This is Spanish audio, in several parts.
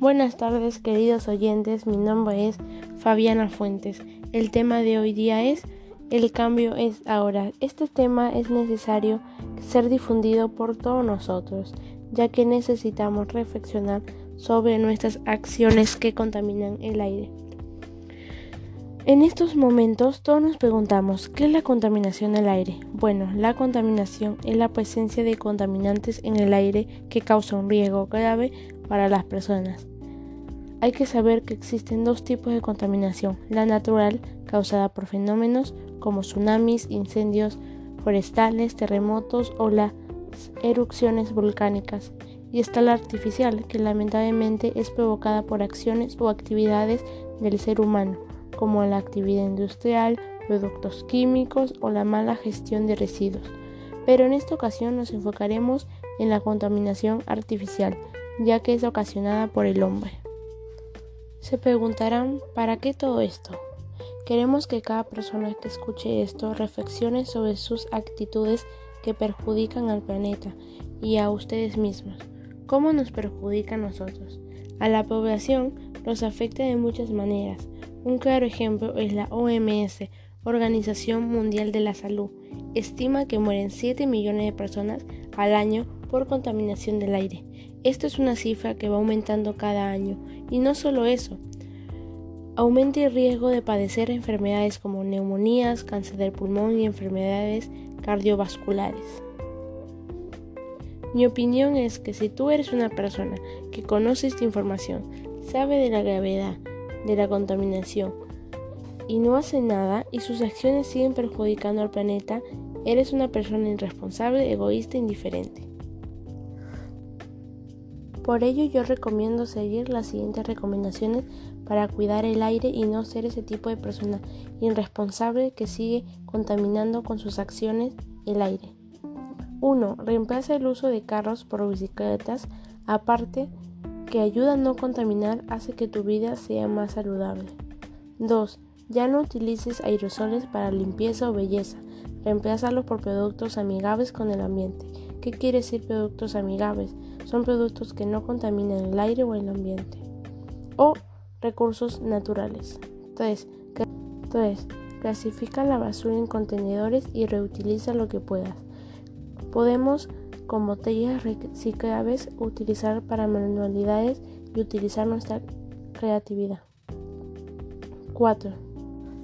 Buenas tardes queridos oyentes, mi nombre es Fabiana Fuentes. El tema de hoy día es El cambio es ahora. Este tema es necesario ser difundido por todos nosotros, ya que necesitamos reflexionar sobre nuestras acciones que contaminan el aire. En estos momentos todos nos preguntamos, ¿qué es la contaminación del aire? Bueno, la contaminación es la presencia de contaminantes en el aire que causa un riesgo grave para las personas. Hay que saber que existen dos tipos de contaminación, la natural, causada por fenómenos como tsunamis, incendios forestales, terremotos o las erupciones volcánicas, y está la artificial, que lamentablemente es provocada por acciones o actividades del ser humano, como la actividad industrial, productos químicos o la mala gestión de residuos. Pero en esta ocasión nos enfocaremos en la contaminación artificial, ya que es ocasionada por el hombre. Se preguntarán, ¿para qué todo esto? Queremos que cada persona que escuche esto reflexione sobre sus actitudes que perjudican al planeta y a ustedes mismos. ¿Cómo nos perjudica a nosotros? A la población nos afecta de muchas maneras. Un claro ejemplo es la OMS, Organización Mundial de la Salud. Estima que mueren 7 millones de personas al año por contaminación del aire. Esto es una cifra que va aumentando cada año. Y no solo eso, aumenta el riesgo de padecer enfermedades como neumonías, cáncer del pulmón y enfermedades cardiovasculares. Mi opinión es que si tú eres una persona que conoce esta información, sabe de la gravedad de la contaminación y no hace nada y sus acciones siguen perjudicando al planeta, eres una persona irresponsable, egoísta indiferente. Por ello yo recomiendo seguir las siguientes recomendaciones para cuidar el aire y no ser ese tipo de persona irresponsable que sigue contaminando con sus acciones el aire. 1. Reemplaza el uso de carros por bicicletas, aparte que ayuda a no contaminar, hace que tu vida sea más saludable. 2. Ya no utilices aerosoles para limpieza o belleza, reemplázalos por productos amigables con el ambiente. ¿Qué quiere decir productos amigables? Son productos que no contaminan el aire o el ambiente. O recursos naturales. 3. Clasifica la basura en contenedores y reutiliza lo que puedas. Podemos, con botellas reciclables, utilizar para manualidades y utilizar nuestra creatividad. 4.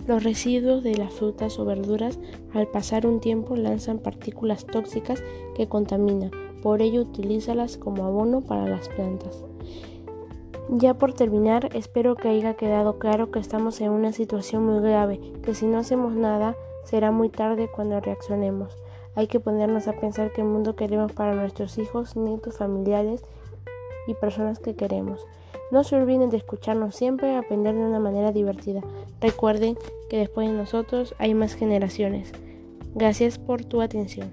Los residuos de las frutas o verduras al pasar un tiempo lanzan partículas tóxicas que contaminan, por ello utilízalas como abono para las plantas. Ya por terminar, espero que haya quedado claro que estamos en una situación muy grave, que si no hacemos nada será muy tarde cuando reaccionemos. Hay que ponernos a pensar qué mundo queremos para nuestros hijos, nietos, familiares y personas que queremos. No se olviden de escucharnos siempre y aprender de una manera divertida. Recuerden que después de nosotros hay más generaciones. Gracias por tu atención.